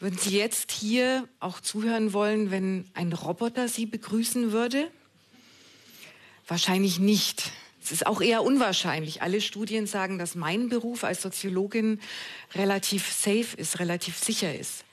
Würden Sie jetzt hier auch zuhören wollen, wenn ein Roboter Sie begrüßen würde? Wahrscheinlich nicht. Es ist auch eher unwahrscheinlich. Alle Studien sagen, dass mein Beruf als Soziologin relativ safe ist, relativ sicher ist.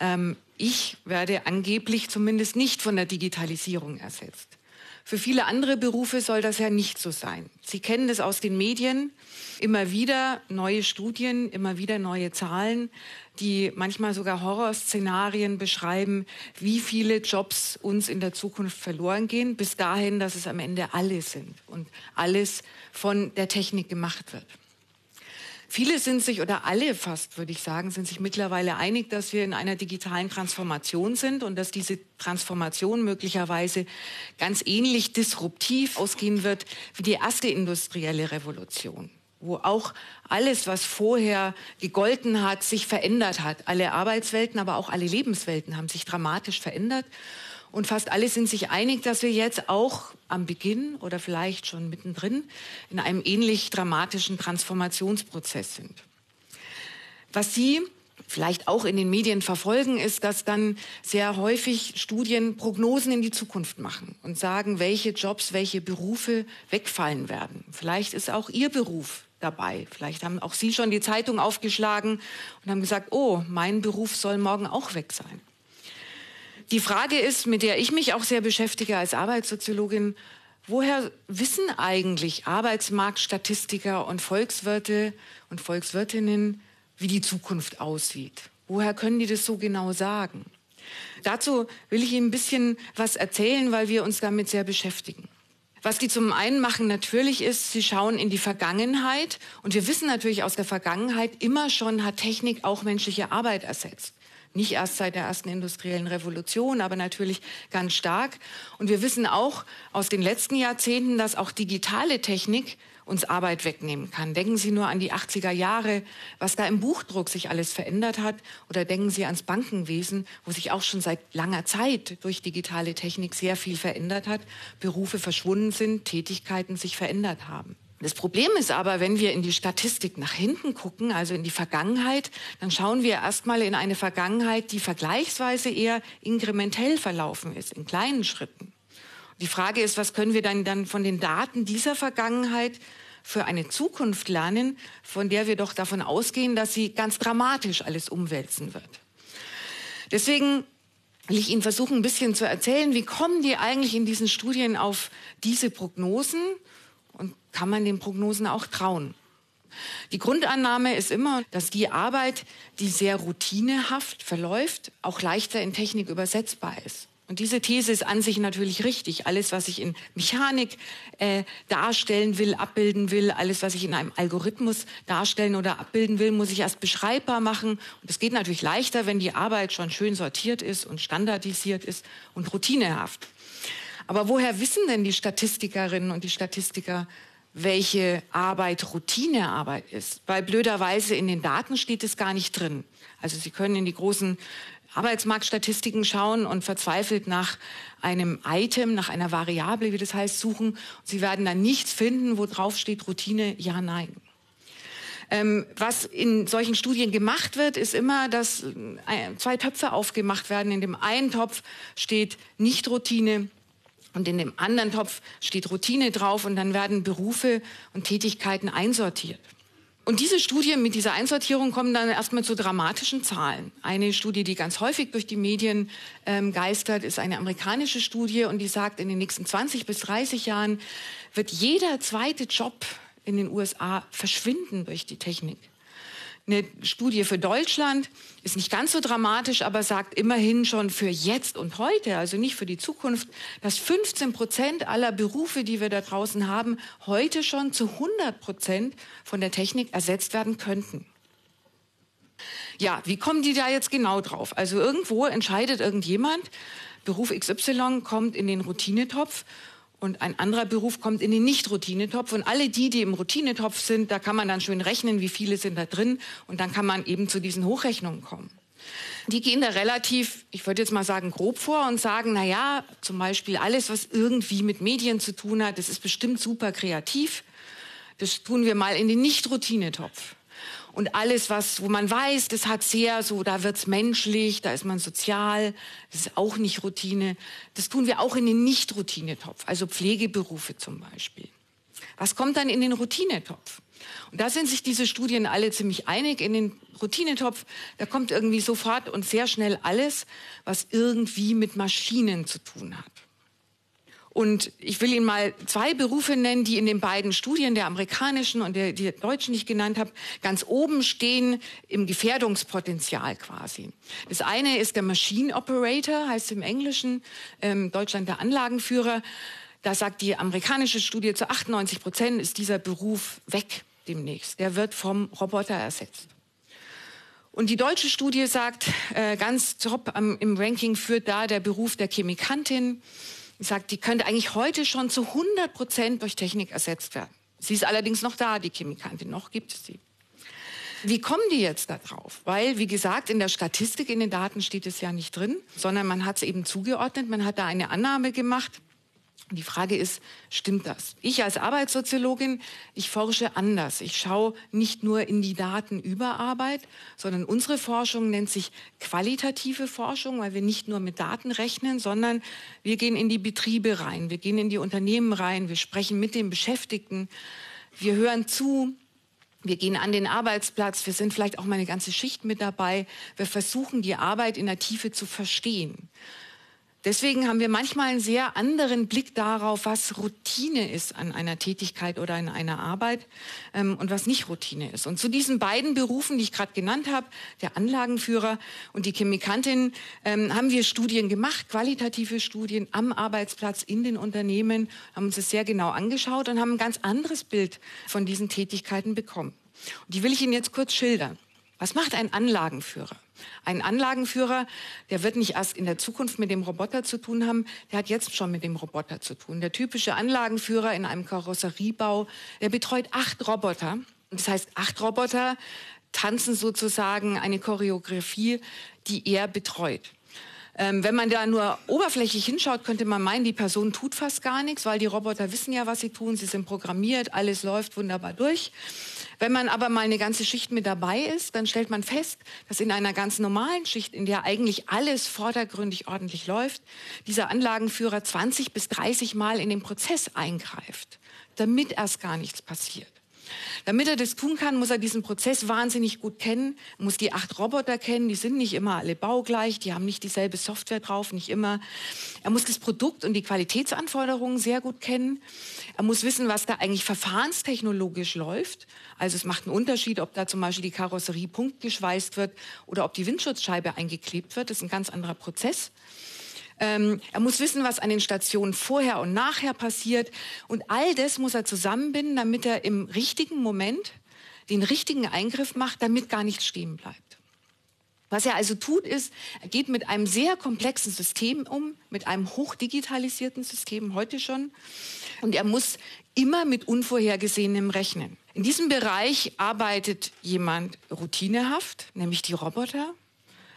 Ähm, ich werde angeblich zumindest nicht von der Digitalisierung ersetzt. Für viele andere Berufe soll das ja nicht so sein. Sie kennen das aus den Medien. Immer wieder neue Studien, immer wieder neue Zahlen, die manchmal sogar Horrorszenarien beschreiben, wie viele Jobs uns in der Zukunft verloren gehen, bis dahin, dass es am Ende alle sind und alles von der Technik gemacht wird. Viele sind sich, oder alle fast, würde ich sagen, sind sich mittlerweile einig, dass wir in einer digitalen Transformation sind und dass diese Transformation möglicherweise ganz ähnlich disruptiv ausgehen wird wie die erste industrielle Revolution wo auch alles, was vorher gegolten hat, sich verändert hat. Alle Arbeitswelten, aber auch alle Lebenswelten haben sich dramatisch verändert. Und fast alle sind sich einig, dass wir jetzt auch am Beginn oder vielleicht schon mittendrin in einem ähnlich dramatischen Transformationsprozess sind. Was Sie vielleicht auch in den Medien verfolgen, ist, dass dann sehr häufig Studien Prognosen in die Zukunft machen und sagen, welche Jobs, welche Berufe wegfallen werden. Vielleicht ist auch Ihr Beruf dabei. Vielleicht haben auch Sie schon die Zeitung aufgeschlagen und haben gesagt, oh, mein Beruf soll morgen auch weg sein. Die Frage ist, mit der ich mich auch sehr beschäftige als Arbeitssoziologin, woher wissen eigentlich Arbeitsmarktstatistiker und Volkswirte und Volkswirtinnen, wie die Zukunft aussieht? Woher können die das so genau sagen? Dazu will ich Ihnen ein bisschen was erzählen, weil wir uns damit sehr beschäftigen. Was die zum einen machen natürlich ist, sie schauen in die Vergangenheit und wir wissen natürlich aus der Vergangenheit immer schon hat Technik auch menschliche Arbeit ersetzt. Nicht erst seit der ersten industriellen Revolution, aber natürlich ganz stark. Und wir wissen auch aus den letzten Jahrzehnten, dass auch digitale Technik uns Arbeit wegnehmen kann. Denken Sie nur an die 80er Jahre, was da im Buchdruck sich alles verändert hat. Oder denken Sie ans Bankenwesen, wo sich auch schon seit langer Zeit durch digitale Technik sehr viel verändert hat. Berufe verschwunden sind, Tätigkeiten sich verändert haben. Das Problem ist aber, wenn wir in die Statistik nach hinten gucken, also in die Vergangenheit, dann schauen wir erstmal in eine Vergangenheit, die vergleichsweise eher inkrementell verlaufen ist, in kleinen Schritten. Die Frage ist, was können wir dann, dann von den Daten dieser Vergangenheit für eine Zukunft lernen, von der wir doch davon ausgehen, dass sie ganz dramatisch alles umwälzen wird. Deswegen will ich Ihnen versuchen, ein bisschen zu erzählen, wie kommen die eigentlich in diesen Studien auf diese Prognosen kann man den Prognosen auch trauen. Die Grundannahme ist immer, dass die Arbeit, die sehr routinehaft verläuft, auch leichter in Technik übersetzbar ist. Und diese These ist an sich natürlich richtig. Alles, was ich in Mechanik äh, darstellen will, abbilden will, alles, was ich in einem Algorithmus darstellen oder abbilden will, muss ich erst beschreibbar machen. Und das geht natürlich leichter, wenn die Arbeit schon schön sortiert ist und standardisiert ist und routinehaft. Aber woher wissen denn die Statistikerinnen und die Statistiker, welche Arbeit Routinearbeit ist? Weil blöderweise in den Daten steht es gar nicht drin. Also Sie können in die großen Arbeitsmarktstatistiken schauen und verzweifelt nach einem Item, nach einer Variable, wie das heißt, suchen. Sie werden dann nichts finden, wo drauf steht Routine, ja, nein. Ähm, was in solchen Studien gemacht wird, ist immer, dass äh, zwei Töpfe aufgemacht werden. In dem einen Topf steht nicht Routine, und in dem anderen Topf steht Routine drauf und dann werden Berufe und Tätigkeiten einsortiert. Und diese Studie mit dieser Einsortierung kommen dann erstmal zu dramatischen Zahlen. Eine Studie, die ganz häufig durch die Medien ähm, geistert, ist eine amerikanische Studie und die sagt, in den nächsten 20 bis 30 Jahren wird jeder zweite Job in den USA verschwinden durch die Technik. Eine Studie für Deutschland ist nicht ganz so dramatisch, aber sagt immerhin schon für jetzt und heute, also nicht für die Zukunft, dass 15 Prozent aller Berufe, die wir da draußen haben, heute schon zu 100 Prozent von der Technik ersetzt werden könnten. Ja, wie kommen die da jetzt genau drauf? Also irgendwo entscheidet irgendjemand, Beruf XY kommt in den Routinetopf und ein anderer Beruf kommt in den Nicht-Routinetopf. Und alle die, die im Routinetopf sind, da kann man dann schön rechnen, wie viele sind da drin. Und dann kann man eben zu diesen Hochrechnungen kommen. Die gehen da relativ, ich würde jetzt mal sagen, grob vor und sagen, na ja, zum Beispiel alles, was irgendwie mit Medien zu tun hat, das ist bestimmt super kreativ. Das tun wir mal in den Nicht-Routinetopf. Und alles, was, wo man weiß, das hat sehr so, da wird's menschlich, da ist man sozial, das ist auch nicht Routine. Das tun wir auch in den Nicht-Routinetopf, also Pflegeberufe zum Beispiel. Was kommt dann in den Routinetopf? Und da sind sich diese Studien alle ziemlich einig. In den Routinetopf, da kommt irgendwie sofort und sehr schnell alles, was irgendwie mit Maschinen zu tun hat. Und ich will Ihnen mal zwei Berufe nennen, die in den beiden Studien, der amerikanischen und der, der deutschen, die ich genannt habe, ganz oben stehen im Gefährdungspotenzial quasi. Das eine ist der Machine Operator, heißt im Englischen, ähm, Deutschland der Anlagenführer. Da sagt die amerikanische Studie, zu 98 Prozent ist dieser Beruf weg demnächst. Der wird vom Roboter ersetzt. Und die deutsche Studie sagt, äh, ganz top am, im Ranking führt da der Beruf der Chemikantin. Die sagt, die könnte eigentlich heute schon zu 100 Prozent durch Technik ersetzt werden. Sie ist allerdings noch da, die Chemikantin, noch gibt es sie. Wie kommen die jetzt da drauf? Weil, wie gesagt, in der Statistik, in den Daten steht es ja nicht drin, sondern man hat es eben zugeordnet, man hat da eine Annahme gemacht, die Frage ist, stimmt das? Ich als Arbeitssoziologin, ich forsche anders. Ich schaue nicht nur in die Daten über Arbeit, sondern unsere Forschung nennt sich qualitative Forschung, weil wir nicht nur mit Daten rechnen, sondern wir gehen in die Betriebe rein, wir gehen in die Unternehmen rein, wir sprechen mit den Beschäftigten, wir hören zu, wir gehen an den Arbeitsplatz, wir sind vielleicht auch mal eine ganze Schicht mit dabei. Wir versuchen, die Arbeit in der Tiefe zu verstehen. Deswegen haben wir manchmal einen sehr anderen Blick darauf, was Routine ist an einer Tätigkeit oder in einer Arbeit ähm, und was nicht Routine ist. Und zu diesen beiden Berufen, die ich gerade genannt habe, der Anlagenführer und die Chemikantin, ähm, haben wir Studien gemacht, qualitative Studien am Arbeitsplatz in den Unternehmen, haben uns das sehr genau angeschaut und haben ein ganz anderes Bild von diesen Tätigkeiten bekommen. Und die will ich Ihnen jetzt kurz schildern. Was macht ein Anlagenführer? Ein Anlagenführer, der wird nicht erst in der Zukunft mit dem Roboter zu tun haben, der hat jetzt schon mit dem Roboter zu tun. Der typische Anlagenführer in einem Karosseriebau, der betreut acht Roboter. Das heißt, acht Roboter tanzen sozusagen eine Choreografie, die er betreut. Ähm, wenn man da nur oberflächlich hinschaut, könnte man meinen, die Person tut fast gar nichts, weil die Roboter wissen ja, was sie tun, sie sind programmiert, alles läuft wunderbar durch. Wenn man aber mal eine ganze Schicht mit dabei ist, dann stellt man fest, dass in einer ganz normalen Schicht, in der eigentlich alles vordergründig ordentlich läuft, dieser Anlagenführer 20 bis 30 Mal in den Prozess eingreift, damit erst gar nichts passiert. Damit er das tun kann, muss er diesen Prozess wahnsinnig gut kennen, muss die acht Roboter kennen, die sind nicht immer alle baugleich, die haben nicht dieselbe Software drauf, nicht immer. Er muss das Produkt und die Qualitätsanforderungen sehr gut kennen. Er muss wissen, was da eigentlich verfahrenstechnologisch läuft. Also es macht einen Unterschied, ob da zum Beispiel die Karosserie punktgeschweißt wird oder ob die Windschutzscheibe eingeklebt wird. Das ist ein ganz anderer Prozess. Ähm, er muss wissen, was an den Stationen vorher und nachher passiert. Und all das muss er zusammenbinden, damit er im richtigen Moment den richtigen Eingriff macht, damit gar nichts stehen bleibt. Was er also tut, ist, er geht mit einem sehr komplexen System um, mit einem hochdigitalisierten System heute schon. Und er muss immer mit Unvorhergesehenem rechnen. In diesem Bereich arbeitet jemand routinehaft, nämlich die Roboter.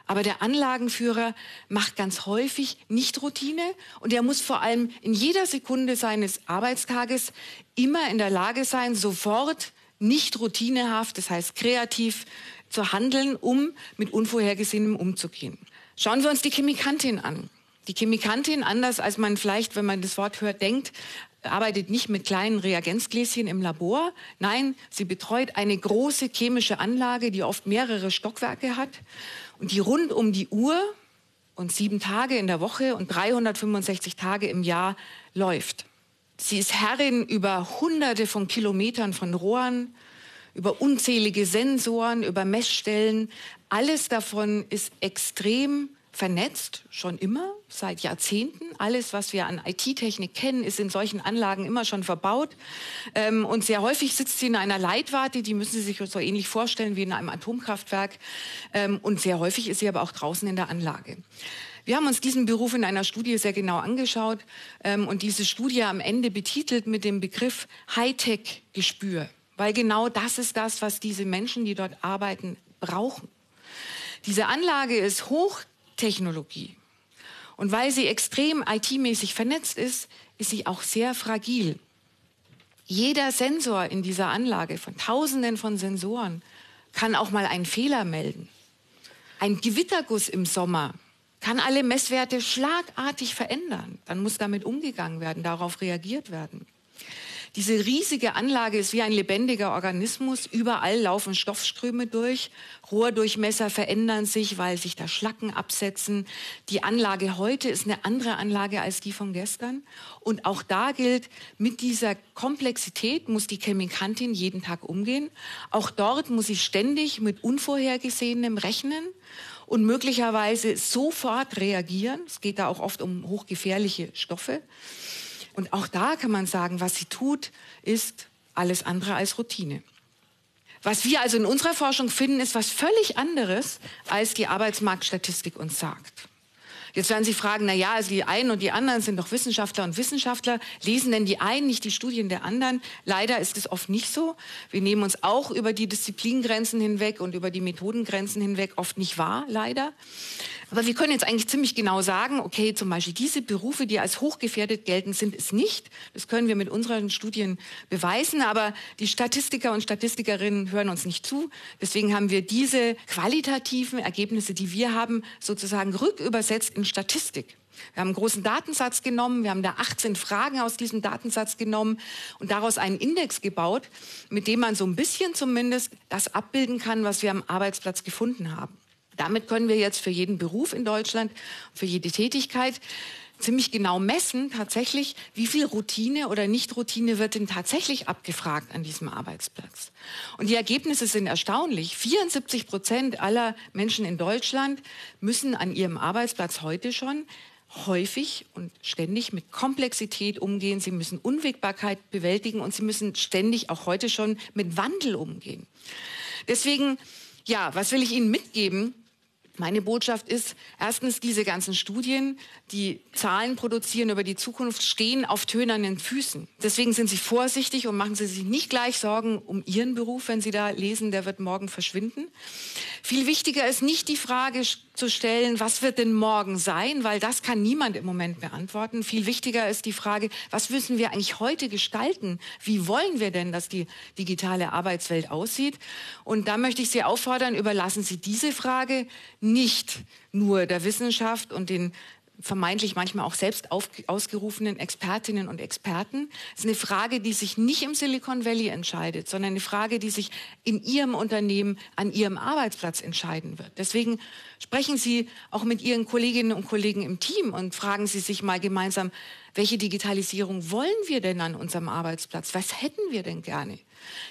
Aber der Anlagenführer macht ganz häufig nicht Routine und er muss vor allem in jeder Sekunde seines Arbeitstages immer in der Lage sein, sofort nicht routinehaft, das heißt kreativ zu handeln, um mit Unvorhergesehenem umzugehen. Schauen wir uns die Chemikantin an. Die Chemikantin, anders als man vielleicht, wenn man das Wort hört, denkt, arbeitet nicht mit kleinen Reagenzgläschen im Labor. Nein, sie betreut eine große chemische Anlage, die oft mehrere Stockwerke hat und die rund um die Uhr und sieben Tage in der Woche und 365 Tage im Jahr läuft. Sie ist Herrin über Hunderte von Kilometern von Rohren, über unzählige Sensoren, über Messstellen. Alles davon ist extrem vernetzt, schon immer, seit Jahrzehnten. Alles, was wir an IT-Technik kennen, ist in solchen Anlagen immer schon verbaut. Ähm, und sehr häufig sitzt sie in einer Leitwarte, die müssen Sie sich so ähnlich vorstellen wie in einem Atomkraftwerk. Ähm, und sehr häufig ist sie aber auch draußen in der Anlage. Wir haben uns diesen Beruf in einer Studie sehr genau angeschaut ähm, und diese Studie am Ende betitelt mit dem Begriff Hightech-Gespür, weil genau das ist das, was diese Menschen, die dort arbeiten, brauchen. Diese Anlage ist hoch Technologie. Und weil sie extrem IT-mäßig vernetzt ist, ist sie auch sehr fragil. Jeder Sensor in dieser Anlage von Tausenden von Sensoren kann auch mal einen Fehler melden. Ein Gewitterguss im Sommer kann alle Messwerte schlagartig verändern. Dann muss damit umgegangen werden, darauf reagiert werden. Diese riesige Anlage ist wie ein lebendiger Organismus. Überall laufen Stoffströme durch. Rohrdurchmesser verändern sich, weil sich da Schlacken absetzen. Die Anlage heute ist eine andere Anlage als die von gestern. Und auch da gilt, mit dieser Komplexität muss die Chemikantin jeden Tag umgehen. Auch dort muss sie ständig mit Unvorhergesehenem rechnen und möglicherweise sofort reagieren. Es geht da auch oft um hochgefährliche Stoffe. Und auch da kann man sagen, was sie tut, ist alles andere als Routine. Was wir also in unserer Forschung finden, ist was völlig anderes, als die Arbeitsmarktstatistik uns sagt. Jetzt werden Sie fragen, na ja, also die einen und die anderen sind doch Wissenschaftler und Wissenschaftler. Lesen denn die einen nicht die Studien der anderen? Leider ist es oft nicht so. Wir nehmen uns auch über die Disziplingrenzen hinweg und über die Methodengrenzen hinweg oft nicht wahr, leider. Aber wir können jetzt eigentlich ziemlich genau sagen, okay, zum Beispiel diese Berufe, die als hochgefährdet gelten, sind es nicht. Das können wir mit unseren Studien beweisen. Aber die Statistiker und Statistikerinnen hören uns nicht zu. Deswegen haben wir diese qualitativen Ergebnisse, die wir haben, sozusagen rückübersetzt in Statistik. Wir haben einen großen Datensatz genommen, wir haben da 18 Fragen aus diesem Datensatz genommen und daraus einen Index gebaut, mit dem man so ein bisschen zumindest das abbilden kann, was wir am Arbeitsplatz gefunden haben. Damit können wir jetzt für jeden Beruf in Deutschland, für jede Tätigkeit ziemlich genau messen, tatsächlich, wie viel Routine oder Nicht-Routine wird denn tatsächlich abgefragt an diesem Arbeitsplatz. Und die Ergebnisse sind erstaunlich. 74 Prozent aller Menschen in Deutschland müssen an ihrem Arbeitsplatz heute schon häufig und ständig mit Komplexität umgehen. Sie müssen Unwägbarkeit bewältigen und sie müssen ständig auch heute schon mit Wandel umgehen. Deswegen, ja, was will ich Ihnen mitgeben? Meine Botschaft ist, erstens, diese ganzen Studien, die Zahlen produzieren über die Zukunft, stehen auf tönernen Füßen. Deswegen sind Sie vorsichtig und machen Sie sich nicht gleich Sorgen um Ihren Beruf, wenn Sie da lesen, der wird morgen verschwinden. Viel wichtiger ist nicht die Frage zu stellen, was wird denn morgen sein, weil das kann niemand im Moment beantworten. Viel wichtiger ist die Frage, was müssen wir eigentlich heute gestalten? Wie wollen wir denn, dass die digitale Arbeitswelt aussieht? Und da möchte ich Sie auffordern, überlassen Sie diese Frage nicht nur der Wissenschaft und den vermeintlich manchmal auch selbst auf, ausgerufenen Expertinnen und Experten. Es ist eine Frage, die sich nicht im Silicon Valley entscheidet, sondern eine Frage, die sich in Ihrem Unternehmen, an Ihrem Arbeitsplatz entscheiden wird. Deswegen sprechen Sie auch mit Ihren Kolleginnen und Kollegen im Team und fragen Sie sich mal gemeinsam, welche Digitalisierung wollen wir denn an unserem Arbeitsplatz? Was hätten wir denn gerne?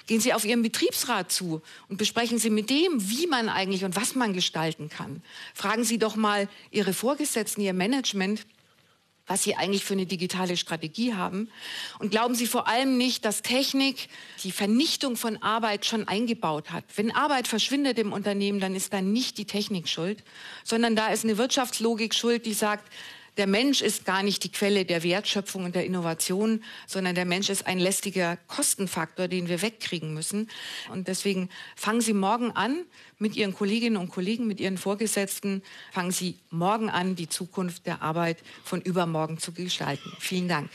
Gehen Sie auf Ihren Betriebsrat zu und besprechen Sie mit dem, wie man eigentlich und was man gestalten kann. Fragen Sie doch mal Ihre Vorgesetzten, Ihr Management, was Sie eigentlich für eine digitale Strategie haben. Und glauben Sie vor allem nicht, dass Technik die Vernichtung von Arbeit schon eingebaut hat. Wenn Arbeit verschwindet im Unternehmen, dann ist da nicht die Technik schuld, sondern da ist eine Wirtschaftslogik schuld, die sagt, der Mensch ist gar nicht die Quelle der Wertschöpfung und der Innovation, sondern der Mensch ist ein lästiger Kostenfaktor, den wir wegkriegen müssen. Und deswegen fangen Sie morgen an mit Ihren Kolleginnen und Kollegen, mit Ihren Vorgesetzten, fangen Sie morgen an, die Zukunft der Arbeit von übermorgen zu gestalten. Vielen Dank.